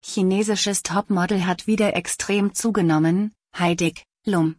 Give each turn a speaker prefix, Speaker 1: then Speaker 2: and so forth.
Speaker 1: Chinesisches Topmodel hat wieder extrem zugenommen, Heidi Klum.